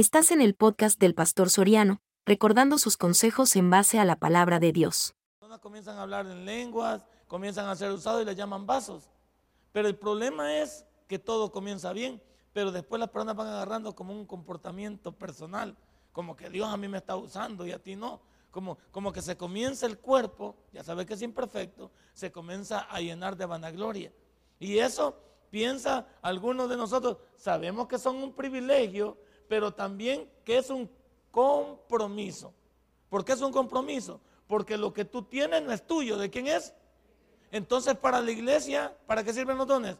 Estás en el podcast del Pastor Soriano, recordando sus consejos en base a la palabra de Dios. Comienzan a hablar en lenguas, comienzan a ser usados y les llaman vasos. Pero el problema es que todo comienza bien, pero después las personas van agarrando como un comportamiento personal, como que Dios a mí me está usando y a ti no. Como, como que se comienza el cuerpo, ya sabes que es imperfecto, se comienza a llenar de vanagloria. Y eso piensa algunos de nosotros, sabemos que son un privilegio, pero también que es un compromiso. ¿Por qué es un compromiso? Porque lo que tú tienes no es tuyo, ¿de quién es? Entonces para la iglesia, ¿para qué sirven los dones?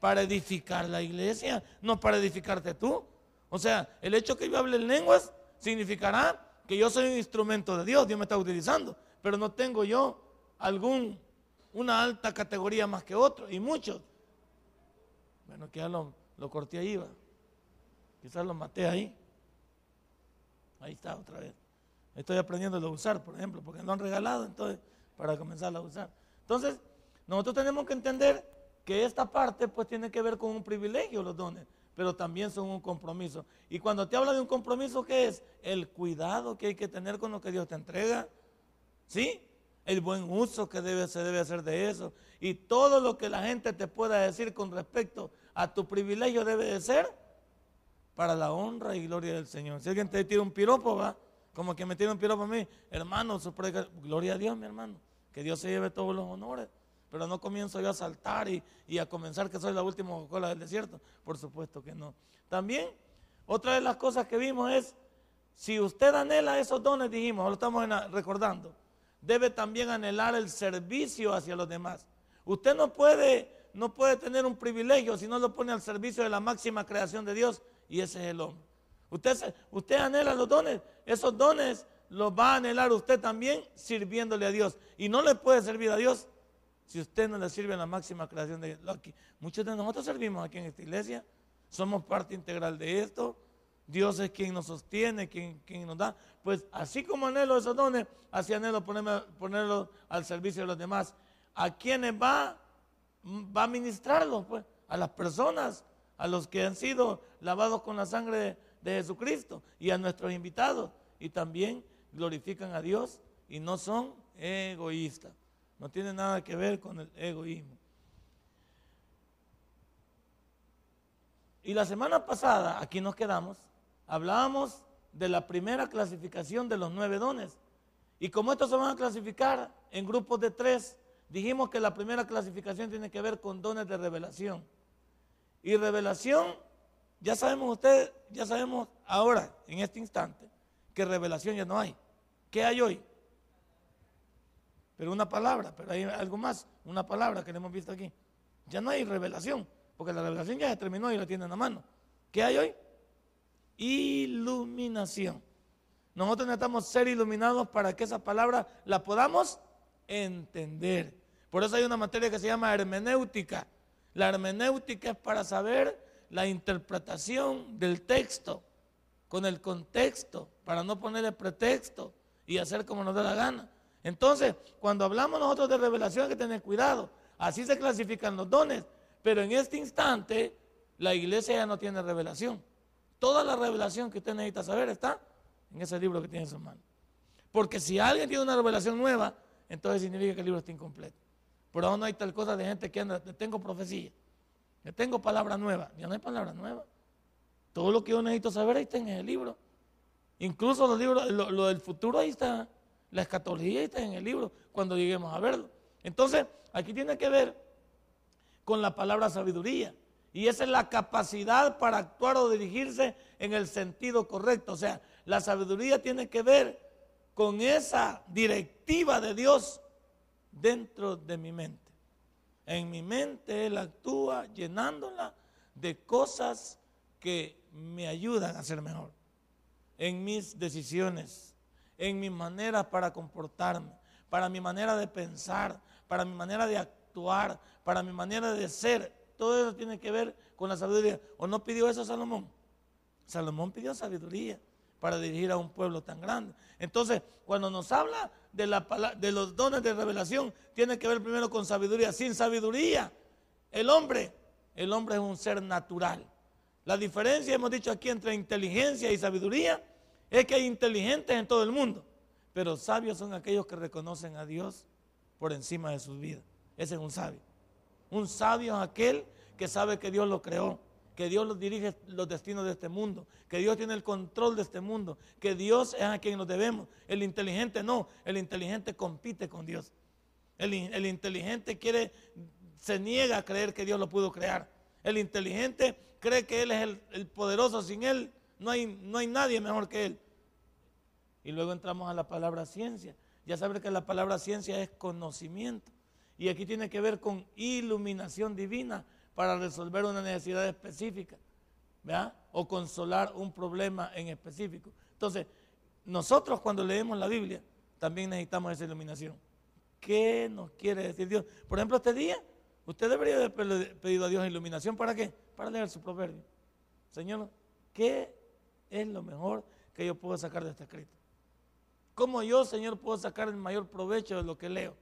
Para edificar la iglesia, no para edificarte tú. O sea, el hecho que yo hable en lenguas significará que yo soy un instrumento de Dios, Dios me está utilizando, pero no tengo yo algún una alta categoría más que otro, y muchos. Bueno, que ya lo, corté ahí, va. Quizás lo maté ahí. Ahí está otra vez. Estoy aprendiendo a usar, por ejemplo, porque no han regalado, entonces, para comenzar a usar. Entonces, nosotros tenemos que entender que esta parte, pues, tiene que ver con un privilegio, los dones pero también son un compromiso. Y cuando te habla de un compromiso, ¿qué es? El cuidado que hay que tener con lo que Dios te entrega. ¿Sí? El buen uso que se debe hacer de eso. Y todo lo que la gente te pueda decir con respecto a tu privilegio debe de ser para la honra y gloria del Señor. Si alguien te tira un piropo, va, como que me tira un piropo a mí, hermano, gloria a Dios, mi hermano. Que Dios se lleve todos los honores pero no comienzo yo a saltar y, a comenzar que soy la última cola del desierto. Por supuesto que no. También, otra de las cosas que vimos es, si usted anhela esos dones, dijimos, lo estamos recordando, debe también anhelar el servicio hacia los demás. Usted no puede, no puede tener un privilegio si no lo pone al servicio de la máxima creación de Dios, y ese es el hombre. Usted, usted anhela los dones, esos dones los va a anhelar usted también sirviéndole a Dios. Y no le puede servir a Dios si usted no le sirve a la máxima creación de Dios. Muchos de nosotros servimos aquí en esta iglesia, somos parte integral de esto. Dios es quien nos sostiene, quien, quien nos da. Pues así como anhelo esos dones, así anhelo ponerlos al servicio de los demás. ¿A quienes va, va a ministrarlos? Pues a las personas, a los que han sido lavados con la sangre de, Jesucristo y a nuestros invitados. Y también glorifican a Dios y no son egoístas. No tiene nada que ver con el egoísmo. Y la semana pasada, aquí nos quedamos, hablábamos de la primera clasificación de los nueve dones. Y como estos se van a clasificar en grupos de tres, dijimos que la primera clasificación tiene que ver con dones de revelación. Y revelación, ya sabemos ustedes, ya sabemos ahora, en este instante, que revelación ya no hay. ¿Qué hay hoy? pero una palabra, pero hay algo más, una palabra que hemos visto aquí. Ya no hay revelación, porque la revelación ya se terminó y la tienen a mano. ¿Qué hay hoy? Iluminación. Nosotros necesitamos ser iluminados para que esa palabra la podamos entender. Por eso hay una materia que se llama hermenéutica. La hermenéutica es para saber la interpretación del texto con el contexto, para no ponerle pretexto y hacer como nos da la gana. Entonces, cuando hablamos nosotros de revelación hay que tener cuidado. Así se clasifican los dones. Pero en este instante, la iglesia ya no tiene revelación. Toda la revelación que usted necesita saber está en ese libro que tiene en su mano. Porque si alguien tiene una revelación nueva, entonces significa que el libro está incompleto. Por ahora no hay tal cosa de gente que anda, tengo profecía, que tengo palabra nueva. Ya no hay palabra nueva. Todo lo que yo necesito saber ahí está en el libro. Incluso los libros, lo del futuro ahí está. La escatología está en el libro cuando lleguemos a verlo. Entonces, aquí tiene que ver con la palabra sabiduría. Y esa es la capacidad para actuar o dirigirse en el sentido correcto. O sea, la sabiduría tiene que ver con esa directiva de Dios dentro de mi mente. En mi mente Él actúa llenándola de cosas que me ayudan a ser mejor. En mis decisiones, en mi manera para comportarme, para mi manera de pensar, para mi manera de actuar, para mi manera de ser. Todo eso tiene que ver con la sabiduría. ¿O no pidió eso Salomón? Salomón pidió sabiduría para dirigir a un pueblo tan grande. Entonces, cuando nos habla de, la, de los dones de revelación, tiene que ver primero con sabiduría. Sin sabiduría, el hombre, el hombre es un ser natural La diferencia, hemos dicho aquí, entre inteligencia y sabiduría es que hay inteligentes en todo el mundo, pero sabios son aquellos que reconocen a Dios por encima de sus vidas. Ese es un sabio. Un sabio es aquel que sabe que Dios lo creó, que Dios los dirige los destinos de este mundo, que Dios tiene el control de este mundo, que Dios es a quien nos debemos. El inteligente no, el inteligente compite con Dios. El, el inteligente quiere, se niega a creer que Dios lo pudo crear. El inteligente cree que Él es el, poderoso, sin Él no hay, no hay nadie mejor que Él. Y luego entramos a la palabra ciencia. Ya saben que la palabra ciencia es conocimiento. Y aquí tiene que ver con iluminación divina para resolver una necesidad específica, ¿verdad? O consolar un problema en específico. Entonces, nosotros cuando leemos la Biblia, también necesitamos esa iluminación. ¿Qué nos quiere decir Dios? Por ejemplo, este día, usted debería haber pedido a Dios iluminación. ¿Para qué? Para leer su proverbio. Señor, ¿qué es lo mejor que yo puedo sacar de este escrito? ¿Cómo yo, Señor, puedo sacar el mayor provecho de lo que leo?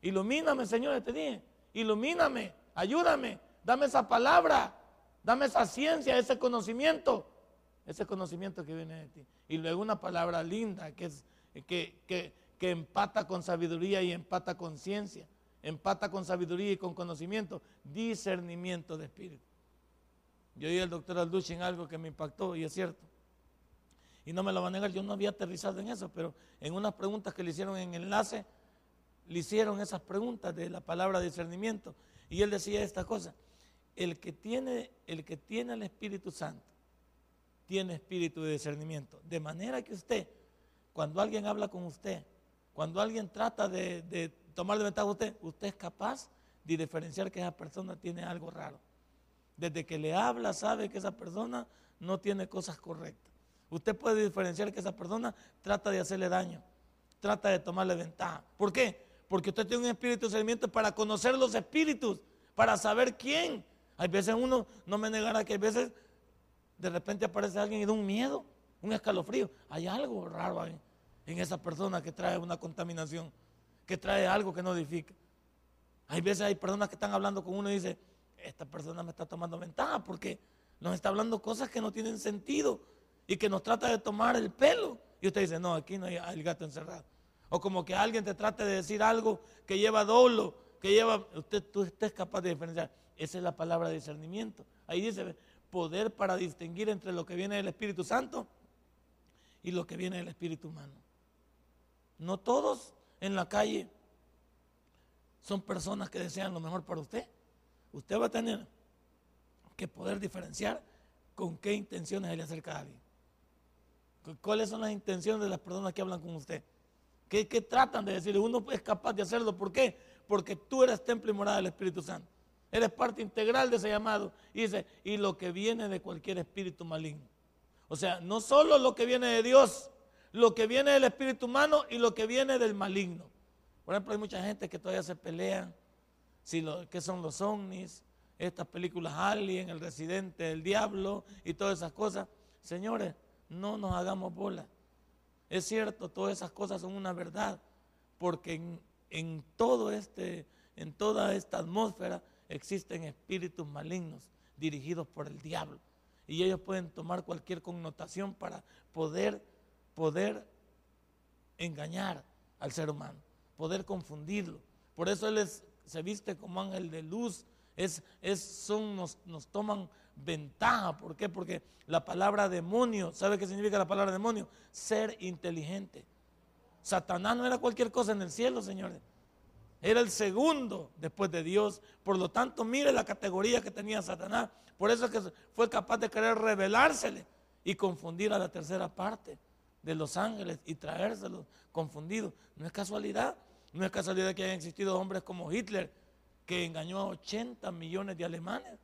Ilumíname, Señor, este día. Ilumíname, ayúdame dame esa palabra, dame esa ciencia, ese conocimiento, ese conocimiento que viene de ti. Y luego una palabra linda que, que, que, empata con sabiduría y empata con ciencia, empata con sabiduría y con conocimiento, discernimiento de espíritu. Yo oí al doctor Alducci en algo que me impactó y es cierto. Y no me lo va a negar, yo no había aterrizado en eso, pero en unas preguntas que le hicieron en enlace, le hicieron esas preguntas de la palabra discernimiento. Y él decía esta cosa, el que tiene el, que tiene el Espíritu Santo tiene espíritu de discernimiento. De manera que usted, cuando alguien habla con usted, cuando alguien trata de, tomar de ventaja a usted, usted es capaz de diferenciar que esa persona tiene algo raro. Desde que le habla, sabe que esa persona no tiene cosas correctas. Usted puede diferenciar que esa persona trata de hacerle daño, trata de tomarle ventaja. ¿Por qué? Porque usted tiene un espíritu de discernimiento para conocer los espíritus, para saber quién hay veces uno, no me negará que hay veces de repente aparece alguien y da un miedo, un escalofrío. Hay algo raro ahí en esa persona que trae una contaminación, que trae algo que no edifica. Hay veces hay personas que están hablando con uno y dice, esta persona me está tomando ventaja porque nos está hablando cosas que no tienen sentido y que nos trata de tomar el pelo. Y usted dice, no, aquí no hay el gato encerrado. O como que alguien te trate de decir algo que lleva dolo, que lleva, usted, tú estés capaz de diferenciar. Esa es la palabra discernimiento. Ahí dice poder para distinguir entre lo que viene del Espíritu Santo y lo que viene del Espíritu humano. No todos en la calle son personas que desean lo mejor para usted. Usted va a tener que poder diferenciar con qué intenciones le acerca a alguien. ¿Cuáles son las intenciones de las personas que hablan con usted? ¿Qué, qué tratan de decir? Uno es capaz de hacerlo. ¿Por qué? Porque tú eres templo y morada del Espíritu Santo. Eres parte integral de ese llamado. Y dice, y lo que viene de cualquier espíritu maligno. O sea, no solo lo que viene de Dios, lo que viene del espíritu humano y lo que viene del maligno. Por ejemplo, hay mucha gente que todavía se pelea, qué son los ovnis, estas películas Alien, El Residente, El Diablo y todas esas cosas. Señores, no nos hagamos bola. Es cierto, todas esas cosas son una verdad, porque en todo este, en toda esta atmósfera existen espíritus malignos dirigidos por el diablo. Y ellos pueden tomar cualquier connotación para poder, poder engañar al ser humano, poder confundirlo. Por eso él se viste como ángel de luz. Es, son, nos, nos toman ventaja. ¿Por qué? Porque la palabra demonio, ¿sabe qué significa la palabra demonio? Ser inteligente. Satanás no era cualquier cosa en el cielo, señores. Era el segundo después de Dios. Por lo tanto, mire la categoría que tenía Satanás. Por eso es que fue capaz de querer revelársele y confundir a la tercera parte de los ángeles y traérselos confundidos. No es casualidad. No es casualidad que hayan existido hombres como Hitler, que engañó a 80 millones de alemanes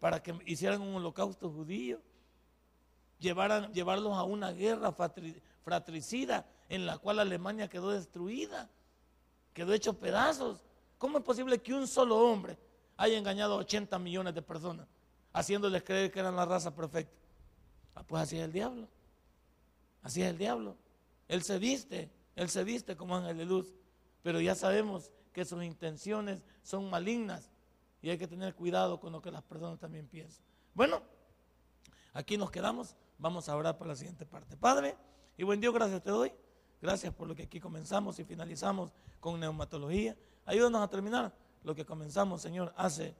para que hicieran un holocausto judío. Llevaran, llevarlos a una guerra fratricida en la cual Alemania quedó destruida quedó hecho pedazos. ¿Cómo es posible que un solo hombre haya engañado a 80 millones de personas, haciéndoles creer que eran la raza perfecta? Ah, pues así es el diablo. Así es el diablo. Él se viste, él se viste como ángel de luz, pero ya sabemos que sus intenciones son malignas y hay que tener cuidado con lo que las personas también piensan. Bueno, Aquí nos quedamos, vamos a orar para la siguiente parte. Padre, y buen Dios, gracias te doy. Gracias por lo que aquí comenzamos y finalizamos con neumatología. Ayúdanos a terminar lo que comenzamos, Señor, hace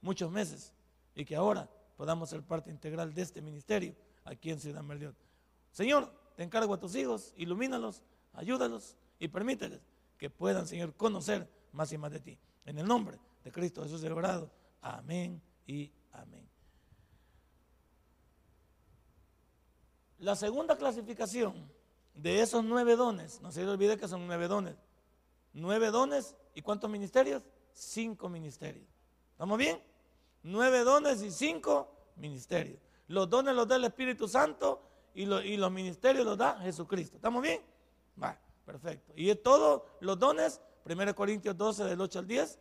muchos meses y que ahora podamos ser parte integral de este ministerio aquí en Ciudad Merliot. Señor, te encargo a tus hijos, ilumínalos, ayúdalos y permíteles que puedan, Señor, conocer más y más de ti. En el nombre de Cristo Jesús celebrado. Amén y amén. La segunda clasificación de esos nueve dones, no se le olvide que son nueve dones. Nueve dones y cuántos ministerios? Cinco ministerios. ¿Estamos bien? Nueve dones y cinco ministerios. Los dones los da el Espíritu Santo y, los ministerios los da Jesucristo. ¿Estamos bien? Va, perfecto. Y todos los dones, 1 Corintios 12 del 8 al 10,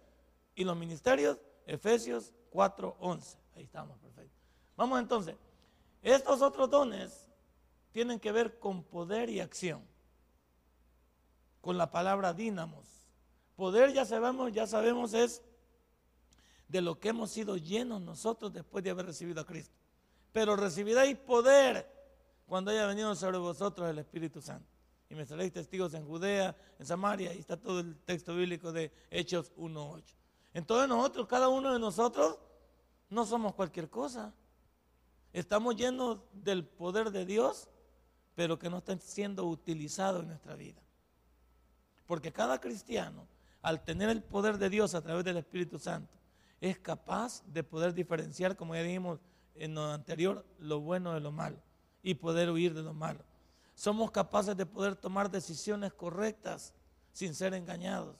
y los ministerios, Efesios 4, 11. Ahí estamos, perfecto. Vamos entonces. Estos otros dones tienen que ver con poder y acción. Con la palabra dínamos. Poder ya sabemos, ya sabemos es de lo que hemos sido llenos nosotros después de haber recibido a Cristo. Pero recibiréis poder cuando haya venido sobre vosotros el Espíritu Santo. Y me seréis testigos en Judea, en Samaria, y está todo el texto bíblico de Hechos 1.8. Entonces nosotros, cada uno de nosotros, no somos cualquier cosa. Estamos llenos del poder de Dios pero que no estén siendo utilizados en nuestra vida. Porque cada cristiano, al tener el poder de Dios a través del Espíritu Santo, es capaz de poder diferenciar, como ya dijimos en lo anterior, lo bueno de lo malo y poder huir de lo malo. Somos capaces de poder tomar decisiones correctas sin ser engañados.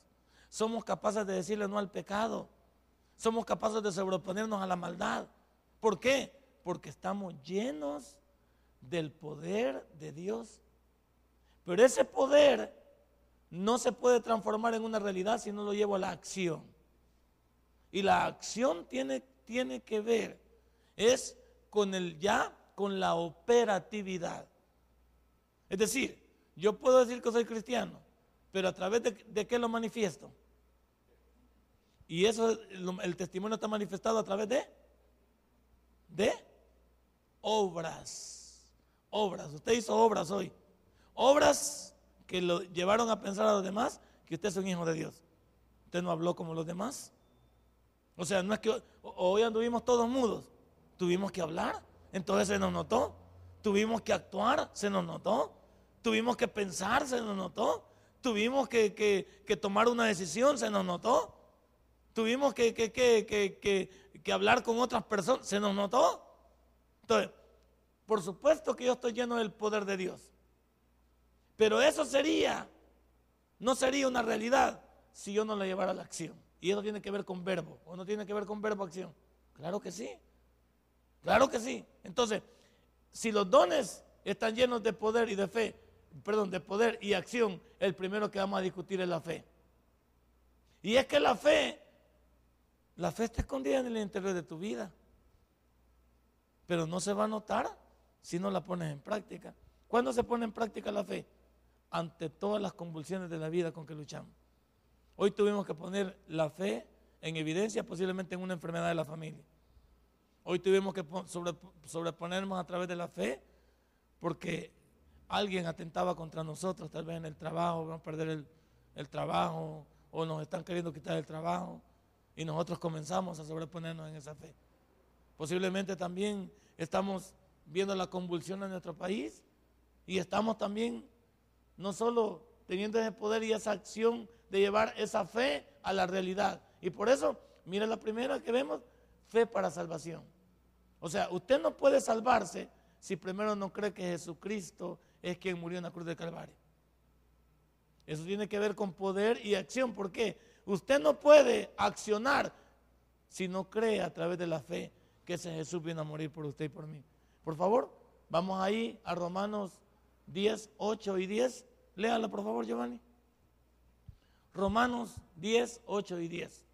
Somos capaces de decirle no al pecado. Somos capaces de sobreponernos a la maldad. ¿Por qué? Porque estamos llenos del poder de Dios. Pero ese poder no se puede transformar en una realidad si no lo llevo a la acción. Y la acción tiene, tiene que ver, es con el ya, con la operatividad. Es decir, yo puedo decir que soy cristiano, pero a través de, de qué lo manifiesto. Y eso, el testimonio está manifestado a través de, de obras obras. Usted hizo obras hoy. Obras que lo llevaron a pensar a los demás que usted es un hijo de Dios. Usted no habló como los demás. O sea, no es que hoy anduvimos todos mudos. Tuvimos que hablar, entonces se nos notó. Tuvimos que actuar, se nos notó. Tuvimos que pensar, se nos notó. Tuvimos que, que tomar una decisión, se nos notó. Tuvimos que, hablar con otras personas, se nos notó. Entonces, por supuesto que yo estoy lleno del poder de Dios. Pero eso sería, no sería una realidad si yo no lo llevara a la acción. Y eso tiene que ver con verbo, o no tiene que ver con verbo acción. Claro que sí. Claro que sí. Entonces, si los dones están llenos de poder y de fe, perdón, de poder y acción, el primero que vamos a discutir es la fe. Y es que la fe, la fe está escondida en el interior de tu vida. Pero no se va a notar si no la pones en práctica. ¿Cuándo se pone en práctica la fe? Ante todas las convulsiones de la vida con que luchamos. Hoy tuvimos que poner la fe en evidencia posiblemente en una enfermedad de la familia. Hoy tuvimos que sobreponernos a través de la fe porque alguien atentaba contra nosotros, tal vez en el trabajo, vamos a perder el, el trabajo o nos están queriendo quitar el trabajo y nosotros comenzamos a sobreponernos en esa fe. Posiblemente también estamos viendo la convulsión en nuestro país y estamos también no solo teniendo ese poder y esa acción de llevar esa fe a la realidad. Y por eso, mira la primera que vemos, fe para salvación. O sea, usted no puede salvarse si primero no cree que Jesucristo es quien murió en la cruz del Calvario. Eso tiene que ver con poder y acción. ¿Por qué? Usted no puede accionar si no cree a través de la fe que ese Jesús vino a morir por usted y por mí. Por favor, vamos ahí a Romanos 10, 8 y 10. Léala, por favor, Giovanni. Romanos 10, 8 y 10.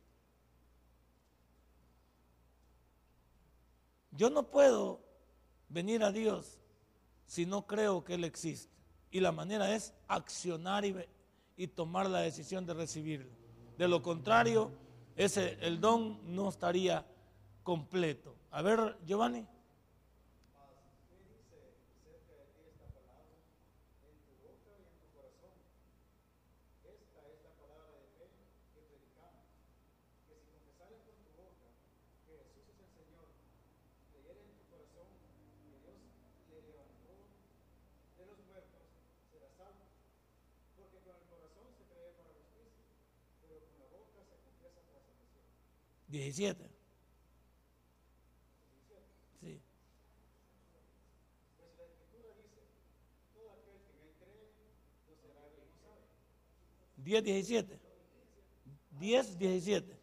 Yo no puedo venir a Dios si no creo que Él existe. Y la manera es accionar y, y tomar la decisión de recibirlo. De lo contrario, ese, el don no estaría completo. A ver, Giovanni. 17. Sí. 10, 17. 10, 17.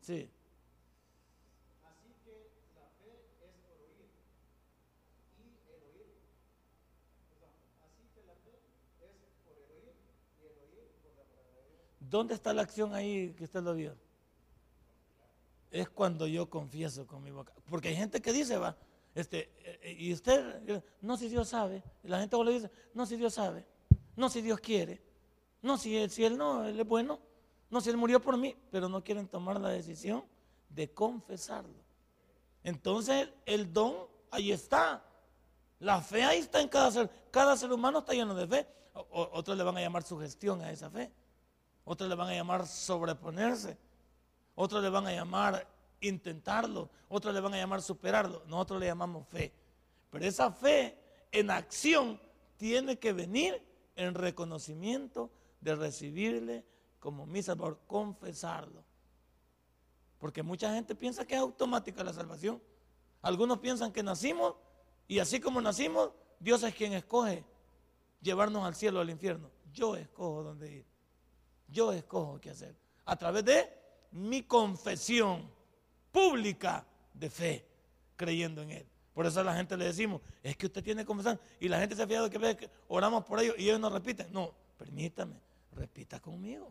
Sí. Así que la fe es por oír y el oír. Así que la fe es por el oír y el oír por la palabra. ¿Dónde está la acción ahí que usted lo vio? Es cuando yo confieso con mi boca. Porque hay gente que dice, va, este, eh, y usted, eh, no si Dios sabe. La gente le dice, no si Dios sabe. No si Dios quiere. No si él, si no, él es bueno. No si él murió por mí. Pero no quieren tomar la decisión de confesarlo. Entonces el don ahí está. La fe ahí está en cada ser. Cada ser humano está lleno de fe. O- otros le van a llamar sugestión a esa fe. Otros le van a llamar sobreponerse. Otros le van a llamar intentarlo. Otros le van a llamar superarlo. Nosotros le llamamos fe. Pero esa fe en acción tiene que venir en reconocimiento de recibirle como mi salvador, confesarlo. Porque mucha gente piensa que es automática la salvación. Algunos piensan que nacimos y así como nacimos, Dios es quien escoge llevarnos al cielo o al infierno. Yo escojo dónde ir. Yo escojo qué hacer. A través de mi confesión pública de fe, creyendo en Él. Por eso a la gente le decimos, es que usted tiene que confesar. Y la gente se ha fijado que que oramos por ellos y ellos no repiten. No, permítame, repita conmigo.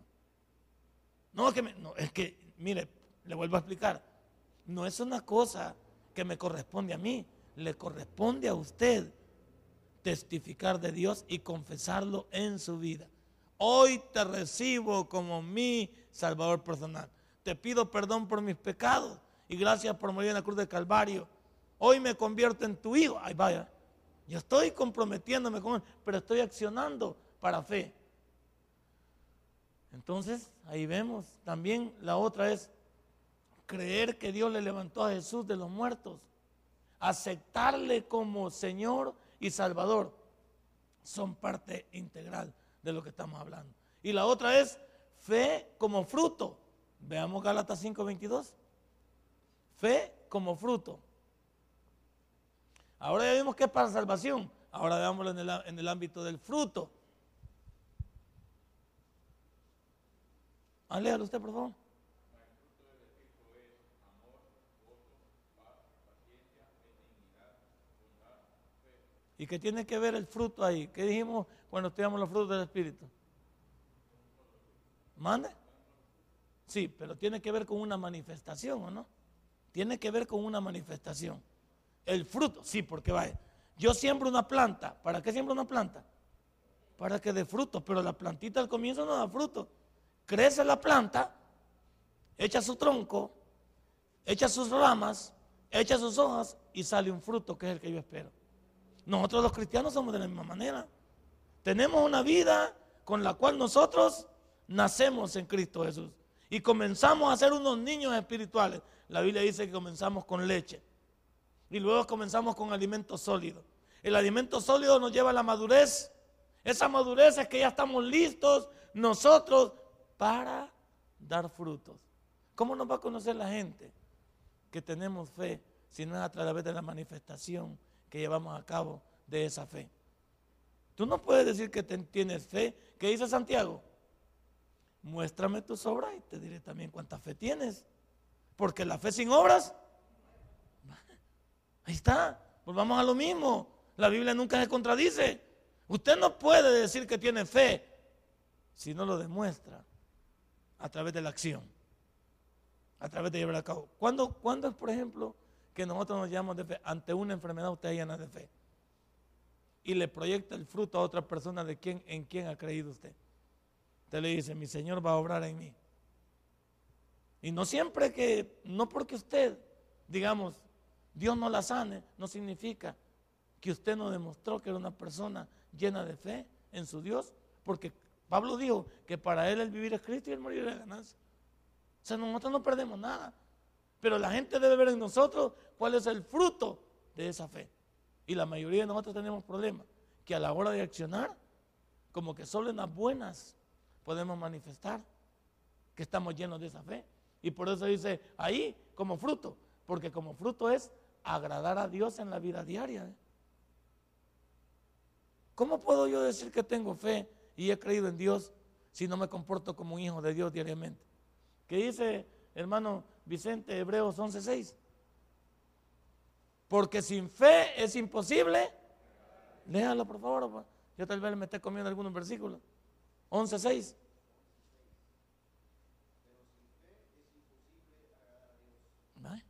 No, que no, es que, mire, le vuelvo a explicar. No es una cosa que me corresponde a mí, le corresponde a usted testificar de Dios y confesarlo en su vida. Hoy te recibo como mi Salvador personal. Te pido perdón por mis pecados y gracias por morir en la cruz del Calvario. Hoy me convierto en tu hijo. Ay, vaya. Yo estoy comprometiéndome con él, pero estoy accionando para fe. Entonces, ahí vemos. También la otra es creer que Dios le levantó a Jesús de los muertos. Aceptarle como Señor y Salvador. Son parte integral de lo que estamos hablando. Y la otra es fe como fruto. Veamos Gálatas 5:22. Fe como fruto. Ahora ya vimos que es para salvación. Ahora veámoslo en el, en el ámbito del fruto. Ah, léalo usted, por favor. ¿Y qué tiene que ver el fruto ahí? ¿Qué dijimos cuando estudiamos los frutos del Espíritu? ¿Mande? Sí, pero tiene que ver con una manifestación, ¿o no? Tiene que ver con una manifestación. El fruto, sí, porque vaya. Yo siembro una planta. ¿Para qué siembro una planta? Para que dé fruto, pero la plantita al comienzo no da fruto. Crece la planta, echa su tronco, echa sus ramas, echa sus hojas y sale un fruto que es el que yo espero. Nosotros los cristianos somos de la misma manera. Tenemos una vida con la cual nosotros nacemos en Cristo Jesús y comenzamos a ser unos niños espirituales. La Biblia dice que comenzamos con leche y luego comenzamos con alimento sólido. El alimento sólido nos lleva a la madurez. Esa madurez es que ya estamos listos nosotros para dar frutos. ¿Cómo nos va a conocer la gente que tenemos fe si no es a través de la manifestación que llevamos a cabo de esa fe? Tú no puedes decir que tienes fe. ¿Qué dice Santiago? Muéstrame tus obras y te diré también cuánta fe tienes. Porque la fe sin obras, ahí está. Volvamos a lo mismo. La Biblia nunca se contradice. Usted no puede decir que tiene fe si no lo demuestra a través de la acción, a través de llevar a cabo. ¿Cuándo, cuándo es, por ejemplo, que nosotros nos llamamos de fe? Ante una enfermedad usted llena de fe y le proyecta el fruto a otra persona de quien, en quien ha creído usted. Usted le dice, mi Señor va a obrar en mí. Y no siempre que, no porque usted, digamos, Dios no la sane, no significa que usted no demostró que era una persona llena de fe en su Dios, porque Pablo dijo que para él el vivir es Cristo y el morir es ganancia. O sea, nosotros no perdemos nada, pero la gente debe ver en nosotros cuál es el fruto de esa fe. Y la mayoría de nosotros tenemos problemas, que a la hora de accionar, como que solo en las buenas podemos manifestar que estamos llenos de esa fe. Y por eso dice ahí como fruto, porque como fruto es agradar a Dios en la vida diaria. ¿Cómo puedo yo decir que tengo fe y he creído en Dios si no me comporto como un hijo de Dios diariamente? ¿Qué dice hermano Vicente Hebreos 11:6? Porque sin fe es imposible. Léalo por favor. Yo tal vez me esté comiendo algunos versículos. 11:6. ¿Vale?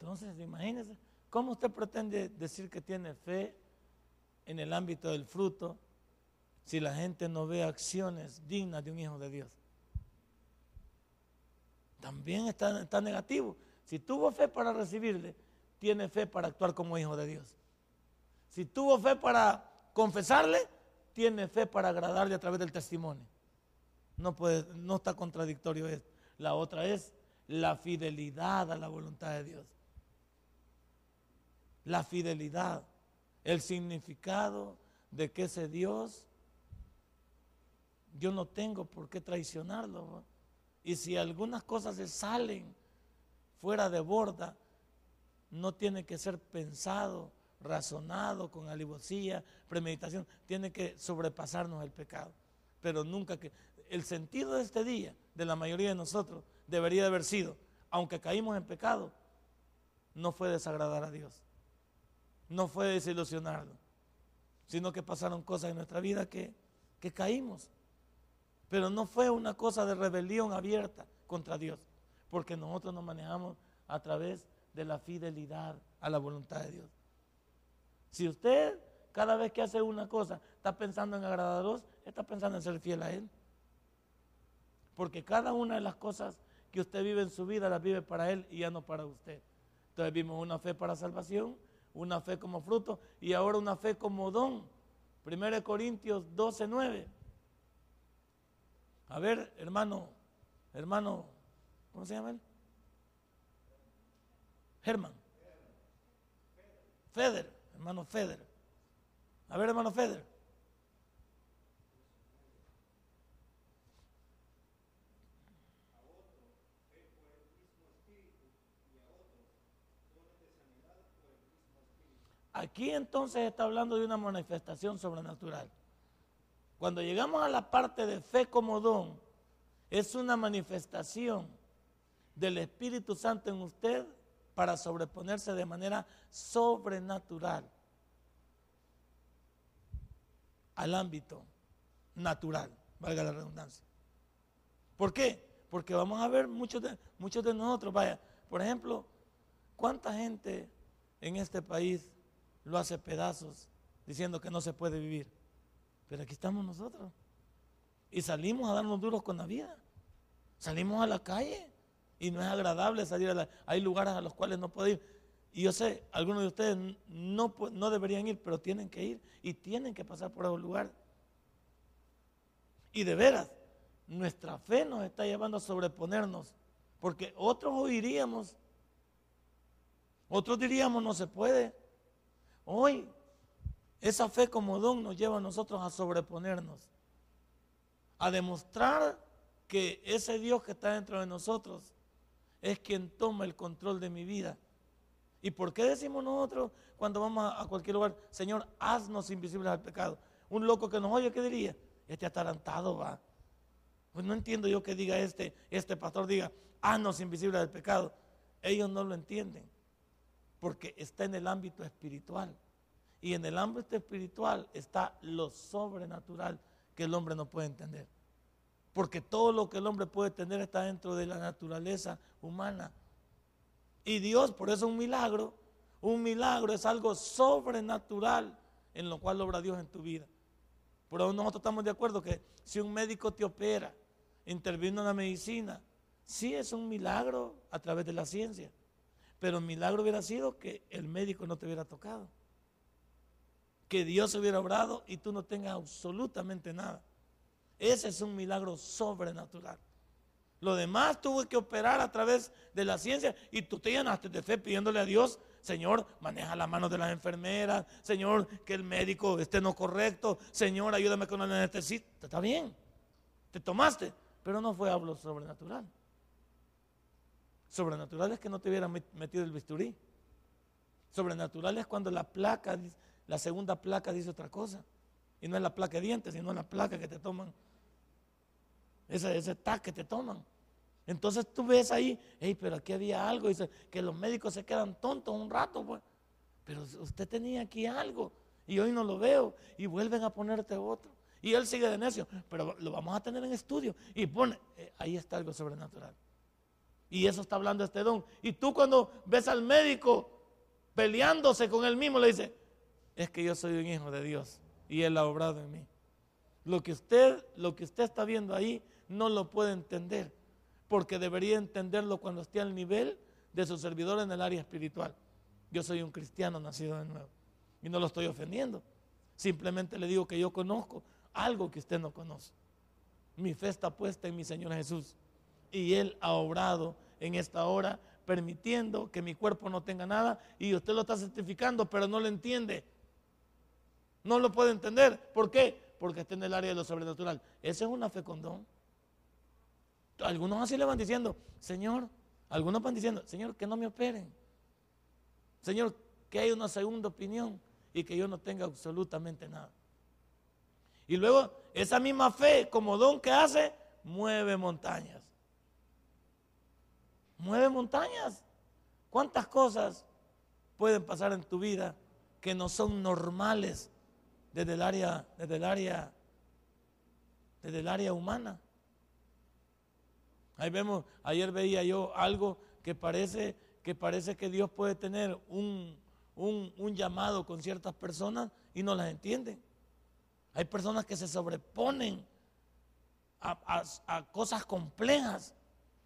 Entonces, imagínese, ¿cómo usted pretende decir que tiene fe en el ámbito del fruto si la gente no ve acciones dignas de un hijo de Dios? También está, negativo. Si tuvo fe para recibirle, tiene fe para actuar como hijo de Dios. Si tuvo fe para confesarle, tiene fe para agradarle a través del testimonio. No, puede, no está contradictorio esto. La otra es la fidelidad a la voluntad de Dios. La fidelidad, el significado de que ese Dios, yo no tengo por qué traicionarlo. Y si algunas cosas se salen fuera de borda, no tiene que ser pensado, razonado con alivosía, premeditación, tiene que sobrepasarnos el pecado. Pero nunca que el sentido de este día, de la mayoría de nosotros, debería de haber sido, aunque caímos en pecado, no fue desagradar a Dios, no fue desilusionarlo, sino que pasaron cosas en nuestra vida que, que caímos. Pero no fue una cosa de rebelión abierta contra Dios, porque nosotros nos manejamos a través de la fidelidad a la voluntad de Dios. Si usted cada vez que hace una cosa está pensando en agradar a Dios, está pensando en ser fiel a Él. Porque cada una de las cosas que usted vive en su vida las vive para Él y ya no para usted. Entonces vimos una fe para salvación, una fe como fruto y ahora una fe como don. 1 Corintios 12, 9. A ver, hermano, hermano, ¿cómo se llama él? Germán. Feder, hermano Feder. A ver, hermano Feder. Aquí entonces está hablando de una manifestación sobrenatural. Cuando llegamos a la parte de fe como don, es una manifestación del Espíritu Santo en usted para sobreponerse de manera sobrenatural al ámbito natural, valga la redundancia. ¿Por qué? Porque vamos a ver muchos de, nosotros, vaya, por ejemplo, ¿cuánta gente en este país lo hace pedazos diciendo que no se puede vivir? Pero aquí estamos nosotros. Y salimos a darnos duros con la vida. Salimos a la calle y no es agradable salir a la... Hay lugares a los cuales no puedo ir. Y yo sé, algunos de ustedes no, no deberían ir, pero tienen que ir y tienen que pasar por esos lugares. Y de veras, nuestra fe nos está llevando a sobreponernos, porque otros oiríamos, otros diríamos no se puede. Hoy, esa fe como don nos lleva a nosotros a sobreponernos, a demostrar que ese Dios que está dentro de nosotros es quien toma el control de mi vida. ¿Y por qué decimos nosotros cuando vamos a cualquier lugar, Señor, haznos invisibles al pecado? Un loco que nos oye, ¿qué diría? Este atarantado va. Pues no entiendo yo que diga este, este pastor, diga, haznos invisibles al pecado. Ellos no lo entienden, porque está en el ámbito espiritual. Y en el ámbito espiritual está lo sobrenatural que el hombre no puede entender. Porque todo lo que el hombre puede tener está dentro de la naturaleza humana. Y Dios, por eso un milagro, un milagro es algo sobrenatural en lo cual obra Dios en tu vida. Pero nosotros estamos de acuerdo que si un médico te opera, interviene en la medicina, sí es un milagro a través de la ciencia. Pero el milagro hubiera sido que el médico no te hubiera tocado. Que Dios hubiera obrado y tú no tengas absolutamente nada. Ese es un milagro sobrenatural. Lo demás tuve que operar a través de la ciencia y tú te llenaste de fe pidiéndole a Dios, Señor, maneja las manos de las enfermeras, Señor, que el médico esté no correcto, Señor, ayúdame con el anestesista. Está bien, te tomaste, pero no fue hablo sobrenatural. Sobrenatural es que no te hubiera metido el bisturí. Sobrenatural es cuando la placa, la segunda placa dice otra cosa. Y no es la placa de dientes, sino la placa que te toman. Ese, ese tac que te toman. Entonces tú ves ahí, hey, pero aquí había algo. Dice que los médicos se quedan tontos un rato, pues. Pero usted tenía aquí algo y hoy no lo veo. Y vuelven a ponerte otro. Y él sigue de necio, pero lo vamos a tener en estudio. Y pone, eh, ahí está algo sobrenatural. Y eso está hablando este don. Y tú cuando ves al médico peleándose con él mismo, le dice, es que yo soy un hijo de Dios y él ha obrado en mí. Lo que usted, lo que usted está viendo ahí no lo puede entender, porque debería entenderlo cuando esté al nivel de su servidor en el área espiritual. Yo soy un cristiano nacido de nuevo y no lo estoy ofendiendo. Simplemente le digo que yo conozco algo que usted no conoce. Mi fe está puesta en mi Señor Jesús y Él ha obrado en esta hora permitiendo que mi cuerpo no tenga nada y usted lo está certificando, pero no lo entiende. No lo puede entender. ¿Por qué? Porque está en el área de lo sobrenatural. Esa es una fe con don. Algunos así le van diciendo, Señor, algunos van diciendo, Señor, que no me operen. Señor, que hay una segunda opinión y que yo no tenga absolutamente nada. Y luego esa misma fe como don que hace, mueve montañas. Mueve montañas. ¿Cuántas cosas pueden pasar en tu vida que no son normales desde el área, desde el área, desde el área humana? Ahí vemos, ayer veía yo algo que parece que, parece que Dios puede tener un, un, llamado con ciertas personas y no las entienden. Hay personas que se sobreponen a cosas complejas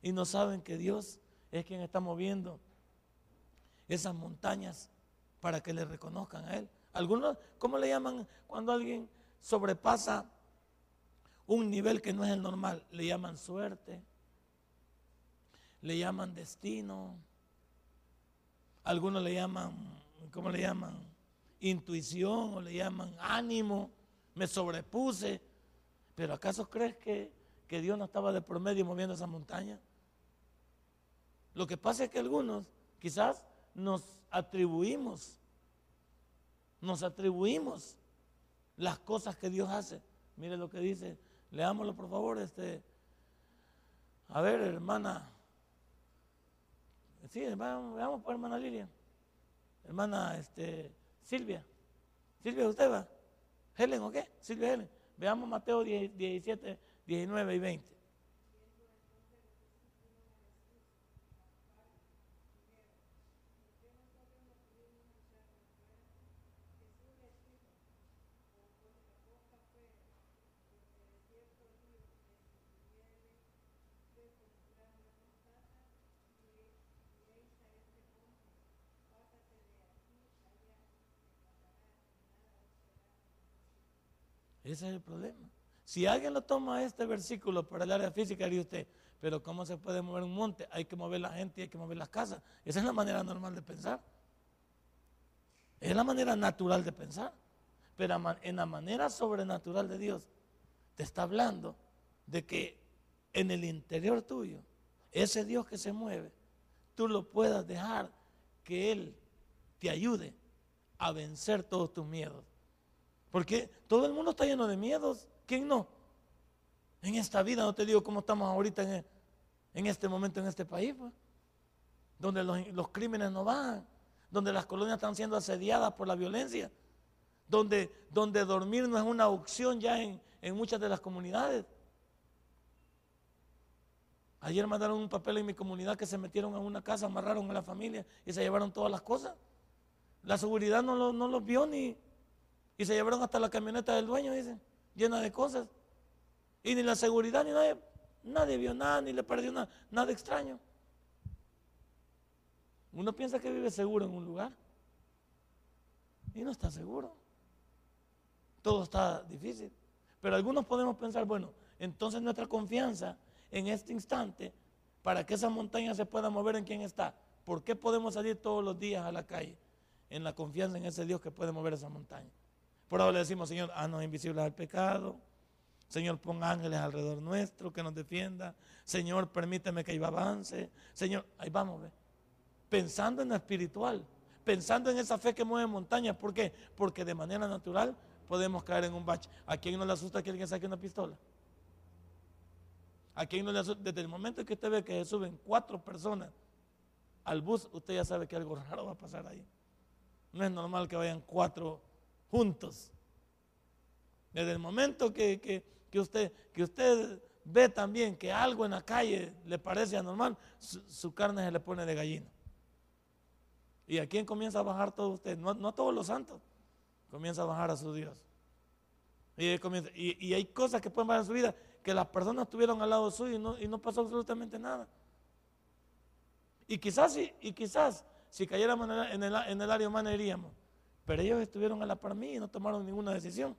y no saben que Dios es quien está moviendo esas montañas para que le reconozcan a Él. Algunos, ¿cómo le llaman cuando alguien sobrepasa un nivel que no es el normal? Le llaman suerte, le llaman destino, algunos le llaman, ¿cómo le llaman? Intuición o le llaman ánimo, me sobrepuse. Pero ¿acaso crees que, que Dios no estaba de promedio moviendo esa montaña? Lo que pasa es que algunos quizás nos atribuimos, nos atribuimos las cosas que Dios hace. Mire lo que dice, leámoslo por favor, este, a ver, hermana, sí, veamos por hermana Lilia, hermana este, Silvia, Silvia, ¿usted va? ¿Helen o qué? Silvia Helen. Veamos Mateo 17, 19 y 20. Ese es el problema. Si alguien lo toma este versículo para el área física, diría usted, pero ¿cómo se puede mover un monte? Hay que mover la gente y hay que mover las casas. Esa es la manera normal de pensar. Es la manera natural de pensar. Pero en la manera sobrenatural de Dios, te está hablando de que en el interior tuyo, ese Dios que se mueve, tú lo puedas dejar que Él te ayude a vencer todos tus miedos. Porque todo el mundo está lleno de miedos. ¿Quién no? En esta vida, no te digo cómo estamos ahorita en, en este momento en este país, pues. donde los, crímenes no van, donde las colonias están siendo asediadas por la violencia, donde, dormir no es una opción ya en, muchas de las comunidades. Ayer mandaron un papel en mi comunidad que se metieron en una casa, amarraron a la familia y se llevaron todas las cosas. La seguridad no los vio ni, y se llevaron hasta la camioneta del dueño, dicen, llena de cosas. Y ni la seguridad, ni nadie, nadie vio nada, ni le perdió nada, nada extraño. Uno piensa que vive seguro en un lugar y no está seguro. Todo está difícil. Pero algunos podemos pensar, bueno, entonces nuestra confianza en este instante, para que esa montaña se pueda mover en quien está. ¿Por qué podemos salir todos los días a la calle? En la confianza en ese Dios que puede mover esa montaña. Por ahora le decimos, Señor, haznos invisibles al pecado. Señor, pon ángeles alrededor nuestro que nos defienda. Señor, permíteme que yo avance. Señor, ahí vamos, ve. Pensando en lo espiritual, pensando en esa fe que mueve montañas. ¿Por qué? Porque de manera natural podemos caer en un bache. ¿A quién no le asusta que alguien saque una pistola? ¿A quién no le asusta? Desde el momento que usted ve que suben cuatro personas al bus, usted ya sabe que algo raro va a pasar ahí. No es normal que vayan cuatro juntos. Desde el momento que, usted, que usted ve también que algo en la calle le parece anormal, su, carne se le pone de gallina. ¿Y a quién comienza a bajar todo usted? No, a todos los santos. Comienza a bajar a su Dios. Y, y, hay cosas que pueden bajar en su vida que las personas estuvieron al lado suyo y no, y no pasó absolutamente nada. Y quizás, y quizás si cayéramos en el, en el, área humana iríamos. Pero ellos estuvieron a la par mí y no tomaron ninguna decisión.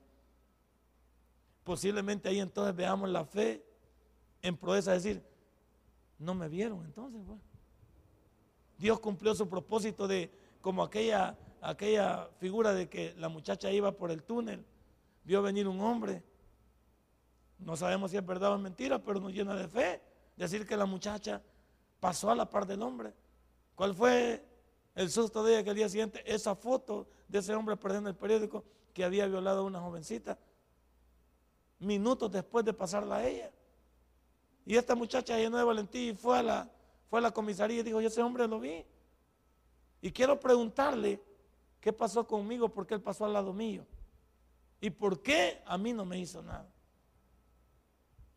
Posiblemente ahí entonces veamos la fe en proeza decir, no me vieron entonces. Pues. Dios cumplió su propósito de como aquella, aquella figura de que la muchacha iba por el túnel, vio venir un hombre. No sabemos si es verdad o es mentira, pero nos llena de fe decir que la muchacha pasó a la par del hombre. ¿Cuál fue el susto de ella que el día siguiente, esa foto de ese hombre perdiendo el periódico que había violado a una jovencita, minutos después de pasarla a ella. Y esta muchacha llenó de valentía y fue a la, fue a la comisaría y dijo, yo ese hombre lo vi. Y quiero preguntarle qué pasó conmigo, porque él pasó al lado mío. ¿Y por qué a mí no me hizo nada?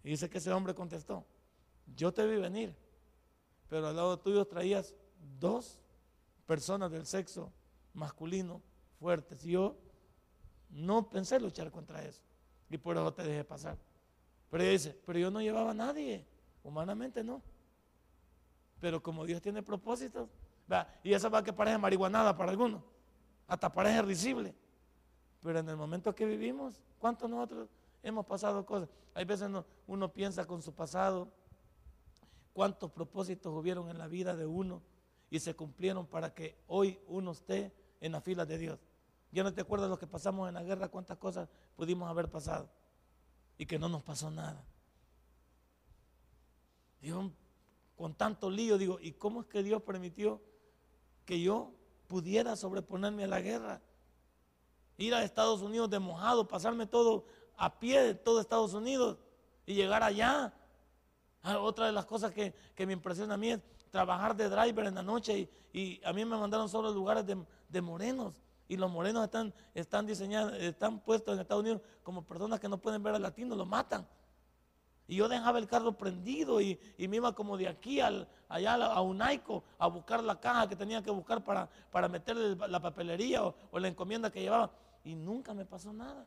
Y dice que ese hombre contestó, yo te vi venir pero al lado tuyo traías dos personas del sexo masculino fuertes. Y yo no pensé luchar contra eso. Y por eso te dejé pasar. Pero ella dice, pero yo no llevaba a nadie. Humanamente no. Pero como Dios tiene propósitos, y eso va que parece marihuanada para algunos. Hasta parece risible. Pero en el momento que vivimos, ¿cuántos nosotros hemos pasado cosas? Hay veces uno piensa con su pasado cuántos propósitos hubieron en la vida de uno y se cumplieron para que hoy uno esté en la fila de Dios. Ya no te acuerdas lo que pasamos en la guerra, cuántas cosas pudimos haber pasado y que no nos pasó nada. Dios, con tanto lío, digo, ¿y cómo es que Dios permitió que yo pudiera sobreponerme a la guerra? Ir a Estados Unidos de mojado, pasarme todo a pie de todo Estados Unidos y llegar allá Ah, otra de las cosas que, me impresiona a mí es trabajar de driver en la noche y, a mí me mandaron solo lugares de, morenos y los morenos están, están diseñados, están puestos en Estados Unidos como personas que no pueden ver al latino, lo matan. Y yo dejaba el carro prendido y, me iba como de aquí al, allá a Unaico a buscar la caja que tenía que buscar para, para meterle la papelería o la encomienda que llevaba. Y nunca me pasó nada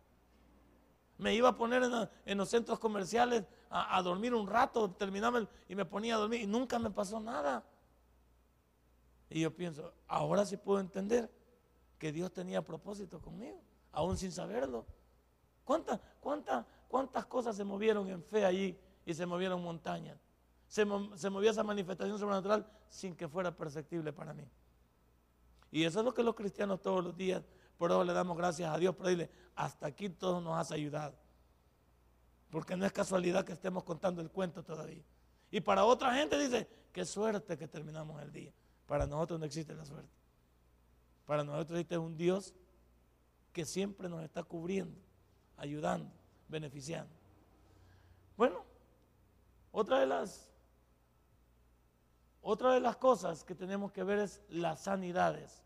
me iba a poner en, los centros comerciales a, dormir un rato, terminaba y me ponía a dormir y nunca me pasó nada. Y yo pienso, ahora sí puedo entender que Dios tenía propósito conmigo, aún sin saberlo. ¿Cuántas, cuántas, cuántas cosas se movieron en fe allí y se movieron montañas? Se, se movió esa manifestación sobrenatural sin que fuera perceptible para mí. Y eso es lo que los cristianos todos los días por eso le damos gracias a Dios por dile, hasta aquí todo nos has ayudado. Porque no es casualidad que estemos contando el cuento todavía. Y para otra gente dice, qué suerte que terminamos el día. Para nosotros no existe la suerte. Para nosotros existe un Dios que siempre nos está cubriendo, ayudando, beneficiando. Bueno, otra de las otra de las cosas que tenemos que ver es las sanidades.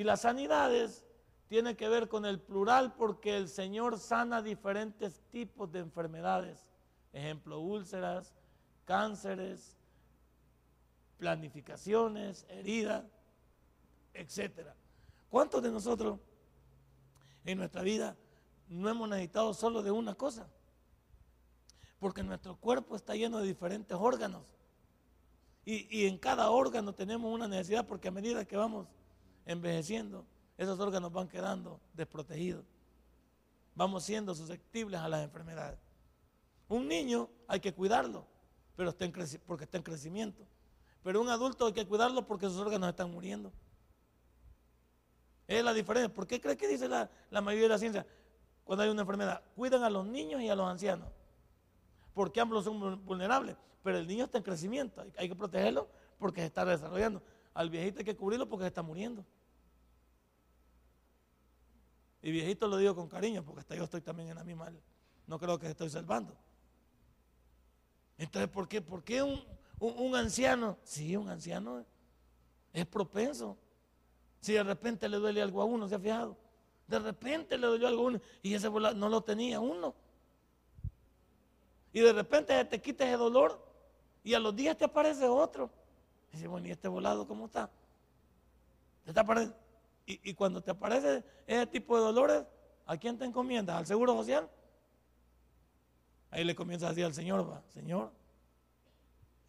Y las sanidades tiene que ver con el plural porque el Señor sana diferentes tipos de enfermedades. Ejemplo, úlceras, cánceres, planificaciones, heridas, etc. ¿Cuántos de nosotros en nuestra vida no hemos necesitado solo de una cosa? Porque nuestro cuerpo está lleno de diferentes órganos. Y, y en cada órgano tenemos una necesidad porque a medida que vamos envejeciendo, esos órganos van quedando desprotegidos. Vamos siendo susceptibles a las enfermedades. Un niño hay que cuidarlo. pero está en porque está en crecimiento. Pero un adulto hay que cuidarlo porque sus órganos están muriendo. Es la diferencia. ¿Por qué cree que dice la, mayoría de la ciencia? Cuando hay una enfermedad, cuidan a los niños y a los ancianos. Porque ambos son vulnerables. Pero el niño está en crecimiento. Hay, que protegerlo porque se está desarrollando. Al viejito hay que cubrirlo porque se está muriendo. Y viejito lo digo con cariño porque hasta yo estoy también en la misma. No creo que estoy salvando. Entonces, ¿por qué, ¿Por qué un, un, anciano? Sí, un anciano es propenso. Si de repente le duele algo a uno, ¿se ha fijado? De repente le dolió algo a uno y ese no lo tenía uno. Y de repente te quita ese dolor y a los días te aparece otro. Y dice, bueno, ¿y este volado cómo está? Te está y, cuando te aparece ese tipo de dolores, ¿a quién te encomiendas? ¿Al Seguro Social? Ahí le comienzas a decir al Señor, va, Señor.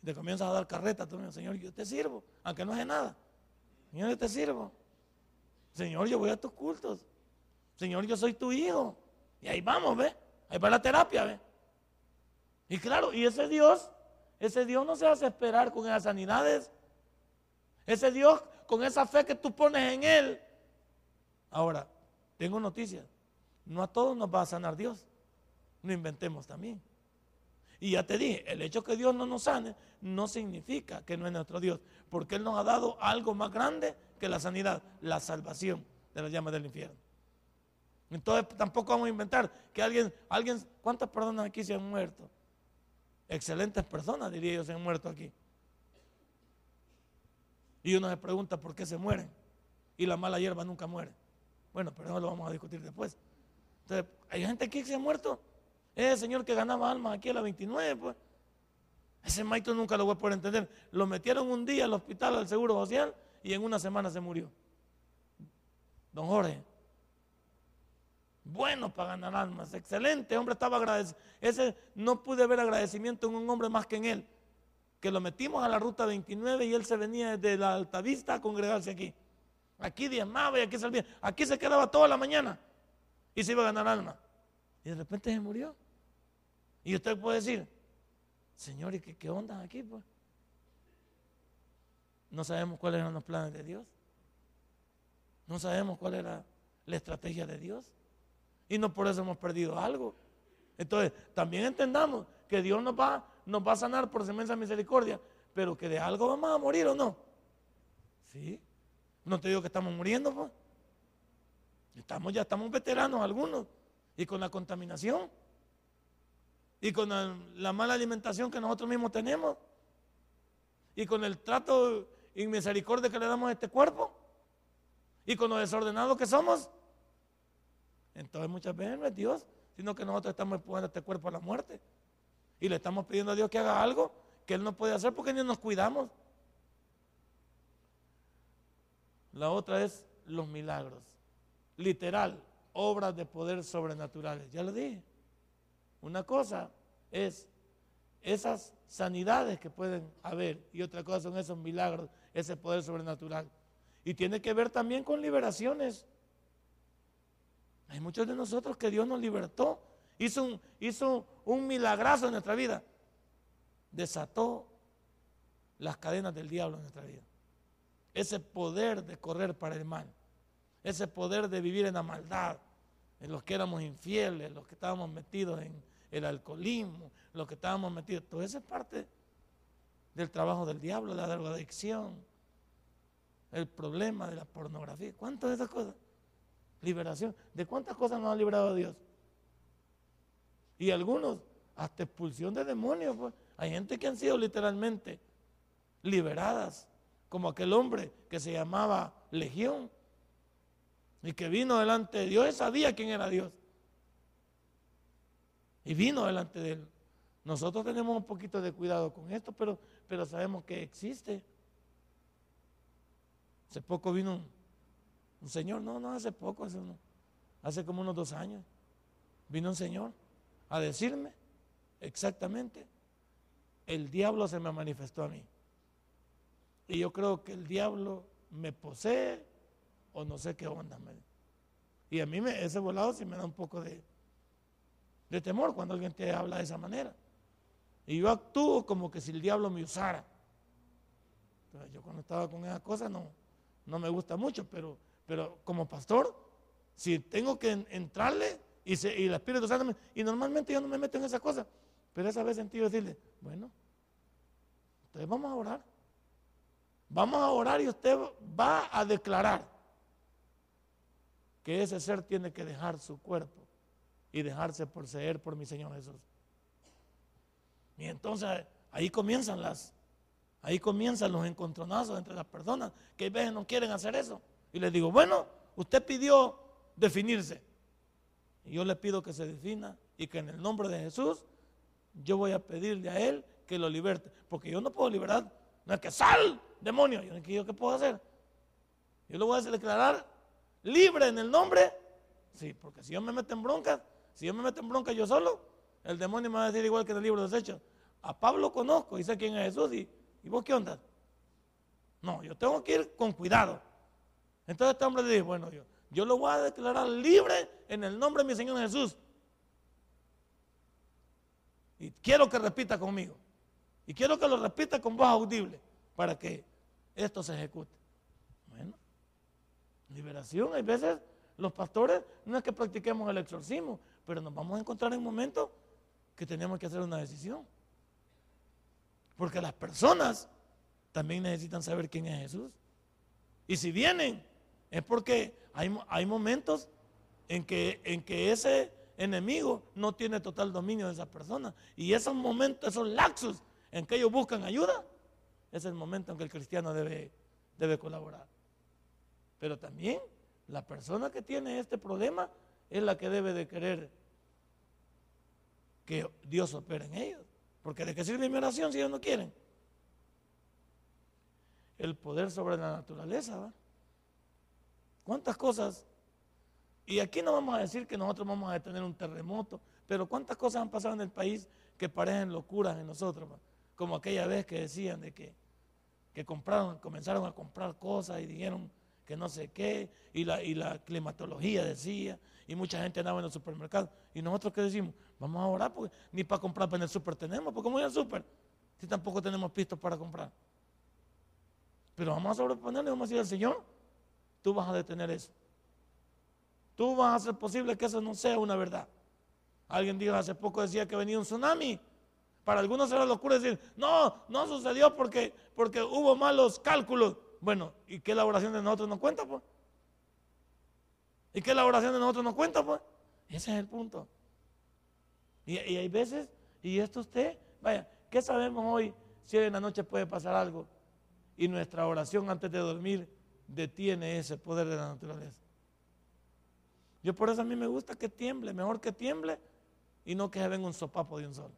Te comienzas a dar carreta, tú, Señor, yo te sirvo, aunque no hace nada. Señor, yo te sirvo. Señor, yo voy a tus cultos. Señor, yo soy tu hijo. Y ahí vamos, ¿ve? Ahí va la terapia, ¿ve? Y claro, y ese Dios, ese Dios no se hace esperar con esas sanidades. Ese Dios, con esa fe que tú pones en Él. Ahora, tengo noticias. No a todos nos va a sanar Dios. No inventemos también. Y ya te dije, el hecho que Dios no nos sane no significa que no es nuestro Dios, porque Él nos ha dado algo más grande que la sanidad, la salvación de las llamas del infierno. Entonces tampoco vamos a inventar que alguien, alguien, ¿cuántas personas aquí se han muerto? Excelentes personas, diría yo, se han muerto aquí. Y uno se pregunta por qué se mueren. Y la mala hierba nunca muere. Bueno, pero no lo vamos a discutir después. Entonces, hay gente aquí que se ha muerto. Ese señor que ganaba almas aquí a la 29, pues. Ese maestro nunca lo voy a poder entender. Lo metieron un día al hospital, al Seguro Social, y en una semana se murió. Don Jorge. Bueno para ganar almas, excelente, hombre estaba agradecido. Ese no pude ver agradecimiento en un hombre más que en él. Que lo metimos a la ruta 29 y él se venía desde la Altavista a congregarse aquí. Aquí diezmaba y aquí salía. Aquí se quedaba toda la mañana y se iba a ganar alma. Y de repente se murió. Y usted puede decir, Señor, ¿y qué, qué onda aquí? Pues? No sabemos cuáles eran los planes de Dios. No sabemos cuál era la estrategia de Dios. Y no por eso hemos perdido algo. Entonces, también entendamos que Dios nos va, nos va a sanar por su inmensa misericordia, pero que de algo vamos a morir o no. ¿Sí? No te digo que estamos muriendo, pues. Estamos, ya estamos veteranos algunos. Y con la contaminación. Y con la mala alimentación que nosotros mismos tenemos. Y con el trato y misericordia que le damos a este cuerpo y con lo desordenado que somos. Entonces muchas veces no es Dios, sino que nosotros estamos empujando este cuerpo a la muerte. Y le estamos pidiendo a Dios que haga algo que Él no puede hacer porque ni nos cuidamos. La otra es los milagros. Literal, obras de poder sobrenaturales. Ya lo dije. Una cosa es esas sanidades que pueden haber y otra cosa son esos milagros, ese poder sobrenatural. Y tiene que ver también con liberaciones. Hay muchos de nosotros que Dios nos libertó, hizo un, hizo un milagrazo en nuestra vida, desató las cadenas del diablo en nuestra vida. Ese poder de correr para el mal, ese poder de vivir en la maldad, en los que éramos infieles, los que estábamos metidos en el alcoholismo, los que estábamos metidos, todo eso es parte del trabajo del diablo, la drogadicción, el problema de la pornografía. ¿Cuántas de esas cosas? Liberación. ¿De cuántas cosas nos ha librado Dios? Y algunos, hasta expulsión de demonios. Pues. Hay gente que han sido literalmente liberadas, como aquel hombre que se llamaba Legión y que vino delante de Dios sabía quién era Dios. Y vino delante de él. Nosotros tenemos un poquito de cuidado con esto, pero, pero sabemos que existe. Hace poco vino un, señor, no, no, hace poco, hace, hace como unos dos años, vino un señor a decirme exactamente, el diablo se me manifestó a mí. Y yo creo que el diablo me posee o no sé qué onda. Y a mí me, ese volado sí me da un poco de, de temor cuando alguien te habla de esa manera. Y yo actúo como que si el diablo me usara. Yo cuando estaba con esas cosas no, no me gusta mucho, pero, pero como pastor, si tengo que en- entrarle y, se- y el Espíritu Santo, me- y normalmente yo no me meto en esas cosas, pero esa vez sentí decirle, bueno, entonces vamos a orar. Vamos a orar y usted va a declarar que ese ser tiene que dejar su cuerpo y dejarse poseer por mi Señor Jesús. Y entonces ahí comienzan las, ahí comienzan los encontronazos entre las personas que a veces no quieren hacer eso. Y les digo, bueno, usted pidió definirse. Y yo le pido que se defina y que en el nombre de Jesús yo voy a pedirle a él que lo liberte. Porque yo no puedo liberar, no es que sal, demonio. Yo, ¿yo qué puedo hacer? Yo lo voy a declarar libre en el nombre. Sí, porque si yo me meto en broncas, si yo me meto en broncas yo solo, el demonio me va a decir igual que en el libro de los Hechos. A Pablo conozco y sé quién es Jesús. ¿Y, ¿y vos qué onda? No, yo tengo que ir con cuidado. Entonces este hombre le dijo, bueno, yo, yo lo voy a declarar libre en el nombre de mi Señor Jesús. Y quiero que repita conmigo. Y quiero que lo repita con voz audible para que esto se ejecute. Bueno, liberación. Hay veces los pastores no es que practiquemos el exorcismo, pero nos vamos a encontrar en momentos que tenemos que hacer una decisión. Porque las personas también necesitan saber quién es Jesús. Y si vienen, es porque hay, hay momentos en que, en que ese enemigo no tiene total dominio de esa persona. Y esos momentos, esos lapsos en que ellos buscan ayuda, es el momento en que el cristiano debe, debe colaborar. Pero también la persona que tiene este problema es la que debe de querer que Dios opere en ellos. Porque de qué sirve mi oración si ellos no quieren. El poder sobre la naturaleza, ¿va? ¿Cuántas cosas? Y aquí no vamos a decir que nosotros vamos a detener un terremoto, pero ¿cuántas cosas han pasado en el país que parecen locuras en nosotros? ¿va? Como aquella vez que decían de que, que compraron, comenzaron a comprar cosas y dijeron que no sé qué, y la, y la climatología decía, y mucha gente andaba en el supermercado. Y nosotros qué decimos, vamos a orar, porque ni para comprar para en el super tenemos, porque ¿cómo ir al super? Si tampoco tenemos pistos para comprar. Pero vamos a sobreponerle, vamos a decir al Señor, tú vas a detener eso. Tú vas a hacer posible que eso no sea una verdad. Alguien dijo hace poco decía que venía un tsunami. Para algunos era locura decir, no, no sucedió porque, porque hubo malos cálculos. Bueno, ¿y qué la oración de nosotros no cuenta, pues? ¿Y qué la oración de nosotros no cuenta, pues? Ese es el punto. Y, y hay veces, y esto usted, vaya, ¿qué sabemos hoy si en la noche puede pasar algo? Y nuestra oración antes de dormir detiene ese poder de la naturaleza. Yo por eso a mí me gusta que tiemble, mejor que tiemble y no que se venga un sopapo de un sol.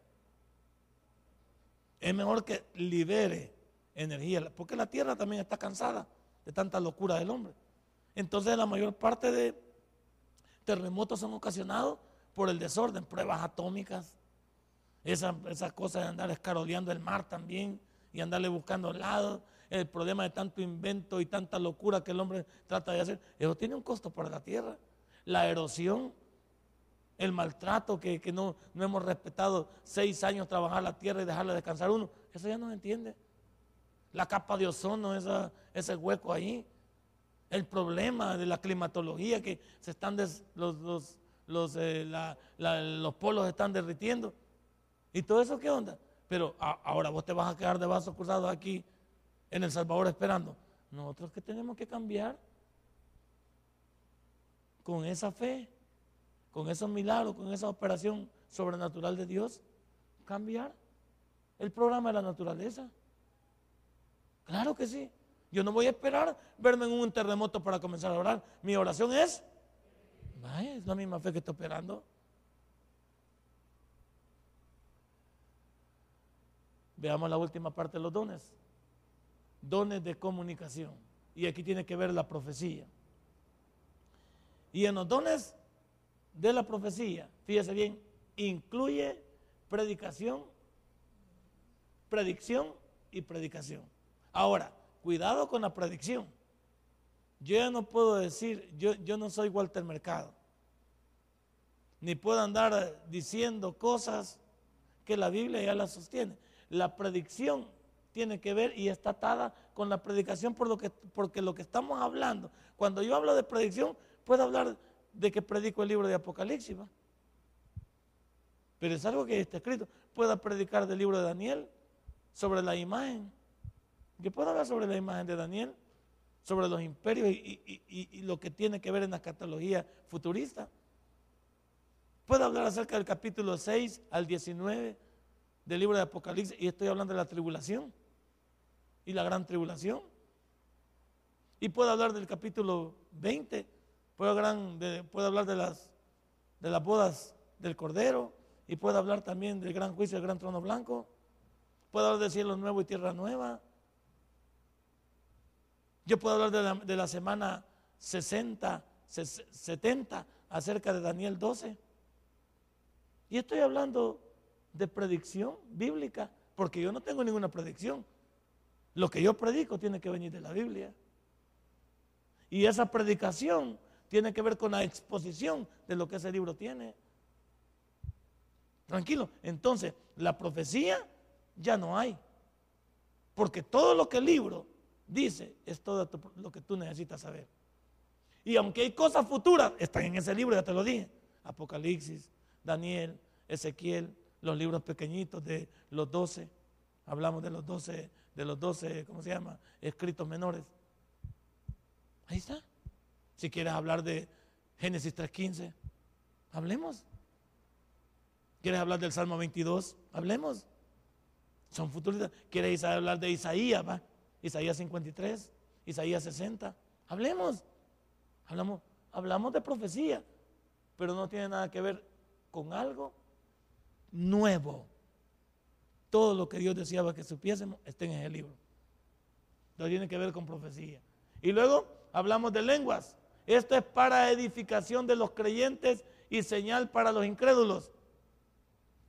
Es mejor que libere energía, porque la tierra también está cansada de tanta locura del hombre. Entonces la mayor parte de terremotos son ocasionados por el desorden, pruebas atómicas, esas esa cosa de andar escaroleando el mar también y andarle buscando lados, el problema de tanto invento y tanta locura que el hombre trata de hacer, eso tiene un costo para la tierra. La erosión, el maltrato que, que no, no hemos respetado seis años trabajar la tierra y dejarla descansar uno, eso ya no se entiende. La capa de ozono, esa- ese hueco ahí, el problema de la climatología que se están des- los, los, los, eh, los polos están derritiendo. ¿Y todo eso qué onda? Pero ahora vos te vas a quedar de vasos cruzados aquí en El Salvador esperando. Nosotros que tenemos que cambiar con esa fe, con esos milagros, con esa operación sobrenatural de Dios, cambiar el programa de la naturaleza. Claro que sí. Yo no voy a esperar verme en un terremoto para comenzar a orar. Mi oración es, es la misma fe que estoy esperando. Veamos la última parte de los dones. Dones de comunicación. Y aquí tiene que ver la profecía. Y en los dones de la profecía, fíjese bien, incluye predicación, predicción y predicación. Ahora, cuidado con la predicción. Yo ya no puedo decir, yo, yo no soy Walter Mercado, ni puedo andar diciendo cosas que la Biblia ya la sostiene. La predicción tiene que ver y está atada con la predicación por lo que, porque lo que estamos hablando, cuando yo hablo de predicción, puedo hablar de que predico el libro de Apocalipsis, pero es algo que está escrito. Puedo predicar del libro de Daniel sobre la imagen. Yo puedo hablar sobre la imagen de Daniel, sobre los imperios y, y lo que tiene que ver en la catalogía futurista. Puedo hablar acerca del capítulo 6 al 19 del libro de Apocalipsis y estoy hablando de la tribulación y la gran tribulación. Y puedo hablar del capítulo 20, puedo hablar de, las, de las bodas del Cordero y puedo hablar también del gran juicio del gran trono blanco. Puedo hablar de cielo nuevo y tierra nueva. Yo puedo hablar de la, de la semana 60, 70 acerca de Daniel 12. Y estoy hablando de predicción bíblica, porque yo no tengo ninguna predicción. Lo que yo predico tiene que venir de la Biblia. Y esa predicación tiene que ver con la exposición de lo que ese libro tiene. Tranquilo. Entonces, la profecía ya no hay. Porque todo lo que el libro dice es todo lo que tú necesitas saber. Y aunque hay cosas futuras, están en ese libro, ya te lo dije. Apocalipsis, Daniel, Ezequiel, los libros pequeñitos de los doce. Hablamos de los doce, de los doce, ¿cómo se llama? Escritos menores. Ahí está. Si quieres hablar de Génesis 3.15, hablemos. ¿Quieres hablar del Salmo 22? Hablemos. Son futuristas. ¿Quieres hablar de Isaías? Va? Isaías 53, Isaías 60. Hablemos. Hablamos, hablamos de profecía, pero no tiene nada que ver con algo nuevo. Todo lo que Dios deseaba que supiésemos está en ese libro. No tiene que ver con profecía. Y luego hablamos de lenguas. Esto es para edificación de los creyentes y señal para los incrédulos.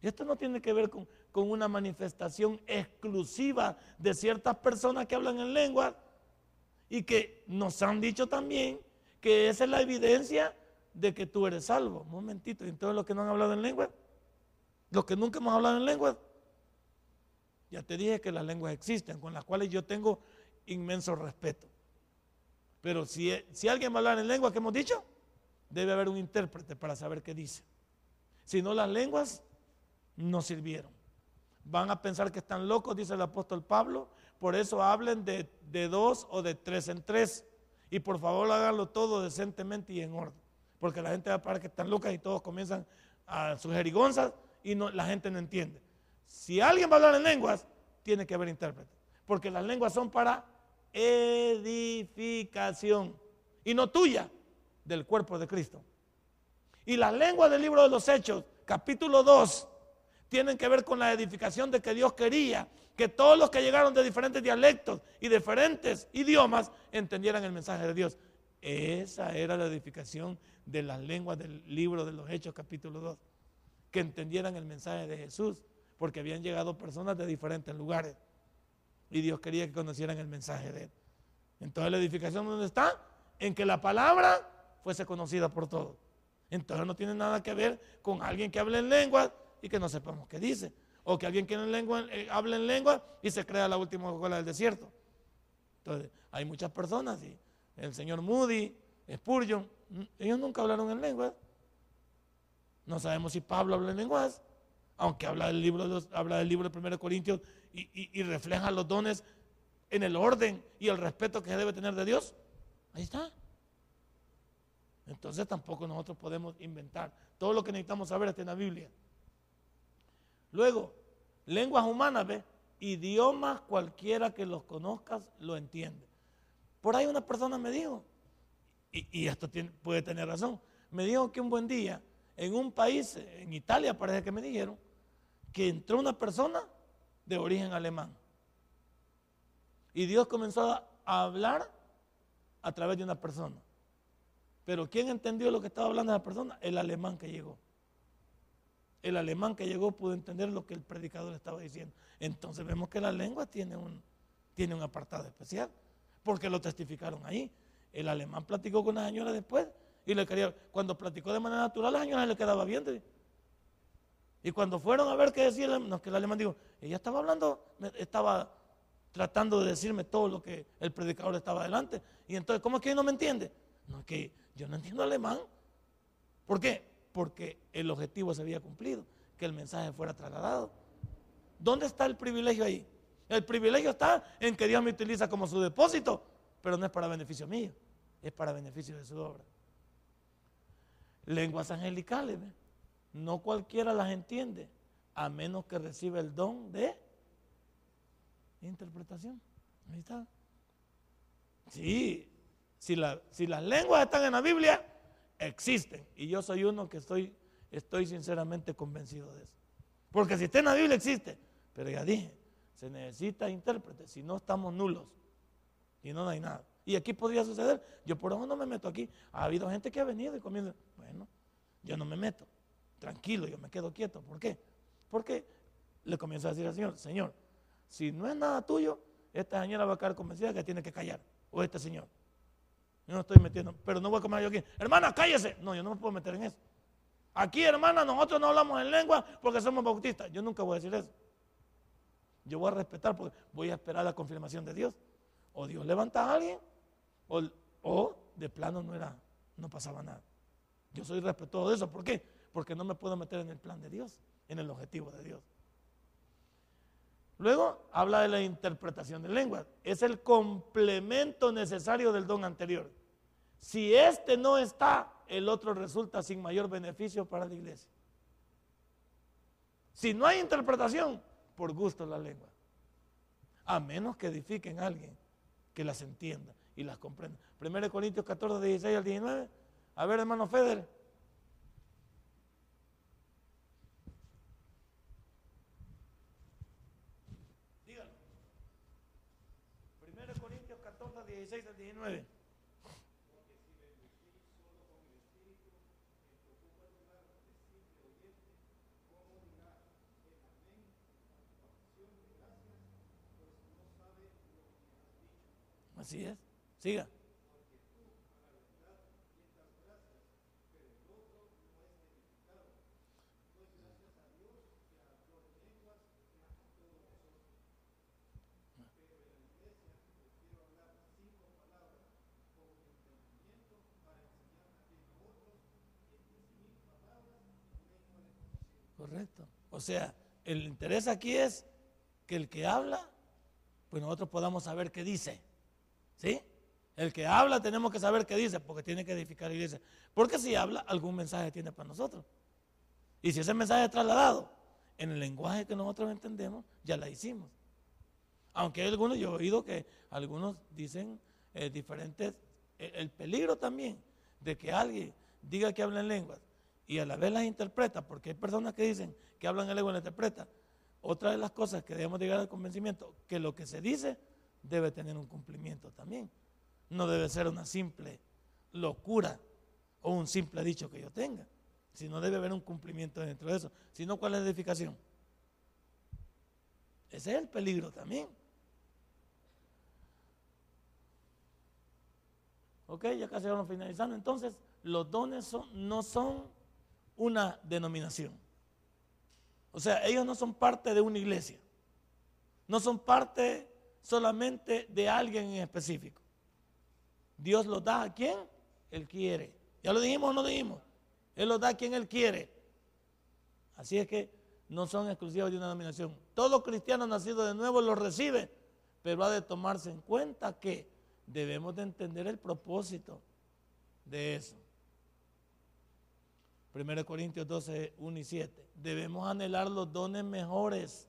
Esto no tiene que ver con, una manifestación exclusiva de ciertas personas que hablan en lengua y que nos han dicho también que esa es la evidencia de que tú eres salvo. Un momentito, y todos los que no han hablado en lengua, los que nunca hemos hablado en lenguas, ya te dije que las lenguas existen, con las cuales yo tengo inmenso respeto. Pero si, si alguien va a hablar en lengua que hemos dicho, debe haber un intérprete para saber qué dice. Si no, las lenguas no sirvieron. Van a pensar que están locos, dice el apóstol Pablo. Por eso hablen de, de dos o de tres en tres. Y por favor háganlo todo decentemente y en orden. Porque la gente va a parar que están locas y todos comienzan a sus jerigonzas y no, la gente no entiende. Si alguien va a hablar en lenguas, tiene que haber intérprete. Porque las lenguas son para edificación y no tuya, del cuerpo de Cristo. Y las lenguas del libro de los Hechos, capítulo 2, tienen que ver con la edificación de que Dios quería que todos los que llegaron de diferentes dialectos y diferentes idiomas entendieran el mensaje de Dios. Esa era la edificación de las lenguas del libro de los Hechos, capítulo 2 que entendieran el mensaje de Jesús, porque habían llegado personas de diferentes lugares y Dios quería que conocieran el mensaje de Él. Entonces la edificación ¿dónde está? En que la palabra fuese conocida por todos. Entonces no tiene nada que ver con alguien que hable en lengua y que no sepamos qué dice. O que alguien que en lengua, eh, hable en lengua y se crea la última escuela del desierto. Entonces hay muchas personas, y el señor Moody, Spurgeon, ellos nunca hablaron en lengua. No sabemos si Pablo habla en lenguas, aunque habla del libro de, habla del libro de 1 Corintios y, refleja los dones en el orden y el respeto que se debe tener de Dios. Ahí está. Entonces tampoco nosotros podemos inventar. Todo lo que necesitamos saber está en la Biblia. Luego, lenguas humanas, ¿ve? Idiomas cualquiera que los conozcas lo entiende. Por ahí una persona me dijo, y, esto puede tener razón, me dijo que un buen día en un país, en Italia parece que me dijeron, que entró una persona de origen alemán. Y Dios comenzó a hablar a través de una persona. Pero ¿quién entendió lo que estaba hablando esa persona? El alemán que llegó. El alemán que llegó pudo entender lo que el predicador estaba diciendo. Entonces vemos que la lengua tiene un, tiene un apartado especial, porque lo testificaron ahí. El alemán platicó con una señora después y le quería, cuando platicó de manera natural, la señora le quedaba bien. Y cuando fueron a ver qué decía, no, que el alemán dijo, ella estaba hablando, estaba tratando de decirme todo lo que el predicador estaba adelante. Y entonces, ¿cómo es que no me entiende? No, es que yo no entiendo alemán. ¿Por qué? Porque el objetivo se había cumplido, que el mensaje fuera trasladado. ¿Dónde está el privilegio ahí? El privilegio está en que Dios me utiliza como su depósito, pero no es para beneficio mío, es para beneficio de su obra. Lenguas angelicales, no cualquiera las entiende, a menos que reciba el don de interpretación. Ahí está. Sí, si, la- si las lenguas están en la Biblia, existen. Y yo soy uno que estoy, estoy sinceramente convencido de eso. Porque si está en la Biblia, existe. Pero ya dije, se necesita intérprete, si no estamos nulos. Y no, hay nada. Y aquí podría suceder. Yo por eso no me meto aquí. Ha habido gente que ha venido y comienza, yo no me meto. Tranquilo, yo me quedo quieto. ¿Por qué? Porque le comienzo a decir al Señor, Señor, si no es nada tuyo, esta señora va a quedar convencida que tiene que callar. O este señor. Yo no estoy metiendo, pero no voy a comer yo aquí. Hermana, cállese. No, yo no me puedo meter en eso. Aquí, hermana, nosotros no hablamos en lengua porque somos bautistas. Yo nunca voy a decir eso. Yo voy a respetar porque voy a esperar la confirmación de Dios. O Dios levanta a alguien, o, o de plano no era, no pasaba nada. Yo soy respetuoso de eso. ¿Por qué? Porque no me puedo meter en el plan de Dios, en el objetivo de Dios. Luego habla de la interpretación de lenguas. Es el complemento necesario del don anterior. Si este no está, el otro resulta sin mayor beneficio para la iglesia. Si no hay interpretación, por gusto la lengua. A menos que edifiquen a alguien que las entienda y las comprenda. 1 Corintios 14, 16 al 19. A ver, hermano Feder. Dígalo. 1 Corintios 14, 16 al 19. Así es. Siga. Correcto. O sea, el interés aquí es que el que habla, pues nosotros podamos saber qué dice. ¿Sí? El que habla tenemos que saber qué dice, porque tiene que edificar la iglesia. Porque si habla, algún mensaje tiene para nosotros. Y si ese mensaje es trasladado en el lenguaje que nosotros entendemos, ya la hicimos. Aunque hay algunos, yo he oído que algunos dicen eh, diferentes, eh, el peligro también de que alguien diga que habla en lenguas y a la vez las interpreta, porque hay personas que dicen que hablan en lengua y la interpreta. Otra de las cosas que debemos llegar al convencimiento, que lo que se dice debe tener un cumplimiento también. No debe ser una simple locura o un simple dicho que yo tenga, sino debe haber un cumplimiento dentro de eso. Si no, ¿cuál es la edificación? Ese es el peligro también. Ok, ya casi vamos finalizando. Entonces, los dones son- no son una denominación. O sea, ellos no son parte de una iglesia. No son parte solamente de alguien en específico. Dios los da a quien Él quiere. ¿Ya lo dijimos o no dijimos? Él los da a quien Él quiere. Así es que no son exclusivos de una denominación. Todo cristiano nacido de nuevo los recibe, pero ha de tomarse en cuenta que debemos de entender el propósito de eso. 1 Corintios 12, 1 y 7. Debemos anhelar los dones mejores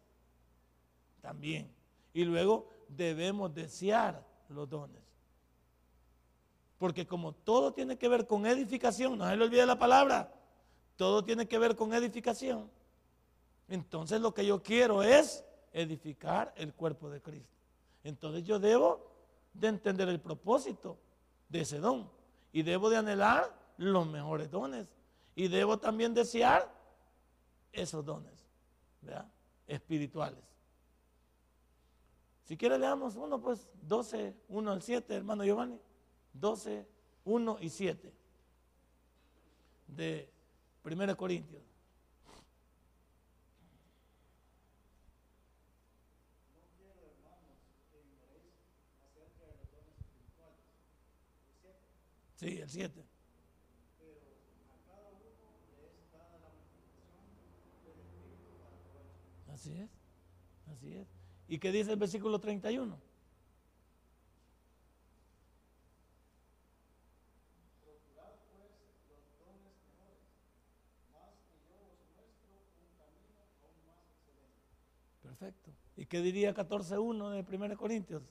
también. Y luego debemos desear los dones. Porque como todo tiene que ver con edificación, no se le olvide la palabra, todo tiene que ver con edificación. Entonces lo que yo quiero es edificar el cuerpo de Cristo. Entonces yo debo de entender el propósito de ese don y debo de anhelar los mejores dones y debo también desear esos dones ¿verdad? espirituales. Si quiere leamos uno, pues 12, 1 al 7, hermano Giovanni. 12, 1 y 7 de 1 Corintios. Sí, el 7. Así es, así es. ¿Y qué dice el versículo 31? Perfecto. ¿Y qué diría 14.1 de 1 Corintios?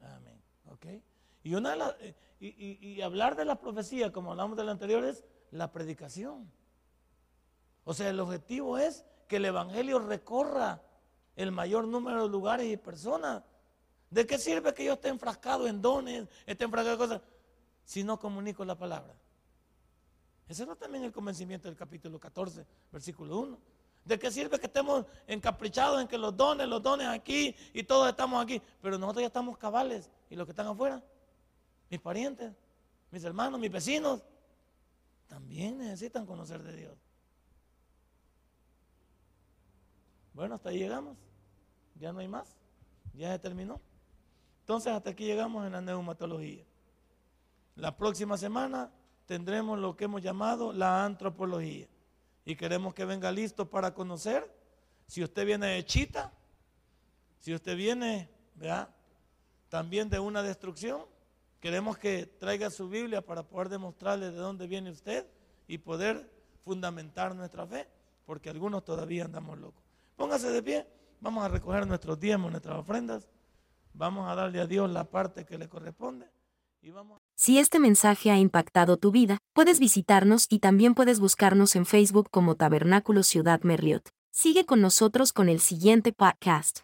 Amén. ¿Ok? Y, una eh, y hablar de la profecía, como hablamos de la anterior, es la predicación. O sea, el objetivo es que el Evangelio recorra el mayor número de lugares y personas. ¿De qué sirve que yo esté enfrascado en dones, esté enfrascado en cosas, si no comunico la palabra? Ese era también el convencimiento del capítulo 14, versículo 1. ¿De qué sirve que estemos encaprichados en que los dones, los dones aquí y todos estamos aquí? Pero nosotros ya estamos cabales y los que están afuera, mis parientes, mis hermanos, mis vecinos, también necesitan conocer de Dios. Bueno, hasta ahí llegamos. Ya no hay más. Ya se terminó. Entonces hasta aquí llegamos en la neumatología. La próxima semana tendremos lo que hemos llamado la antropología. Y queremos que venga listo para conocer. Si usted viene de Chita, si usted viene, ¿verdad? También de una destrucción, queremos que traiga su Biblia para poder demostrarle de dónde viene usted y poder fundamentar nuestra fe, porque algunos todavía andamos locos. Póngase de pie, vamos a recoger nuestros diezmos, nuestras ofrendas, vamos a darle a Dios la parte que le corresponde y vamos Si este mensaje ha impactado tu vida, puedes visitarnos y también puedes buscarnos en Facebook como Tabernáculo Ciudad Merliot. Sigue con nosotros con el siguiente podcast.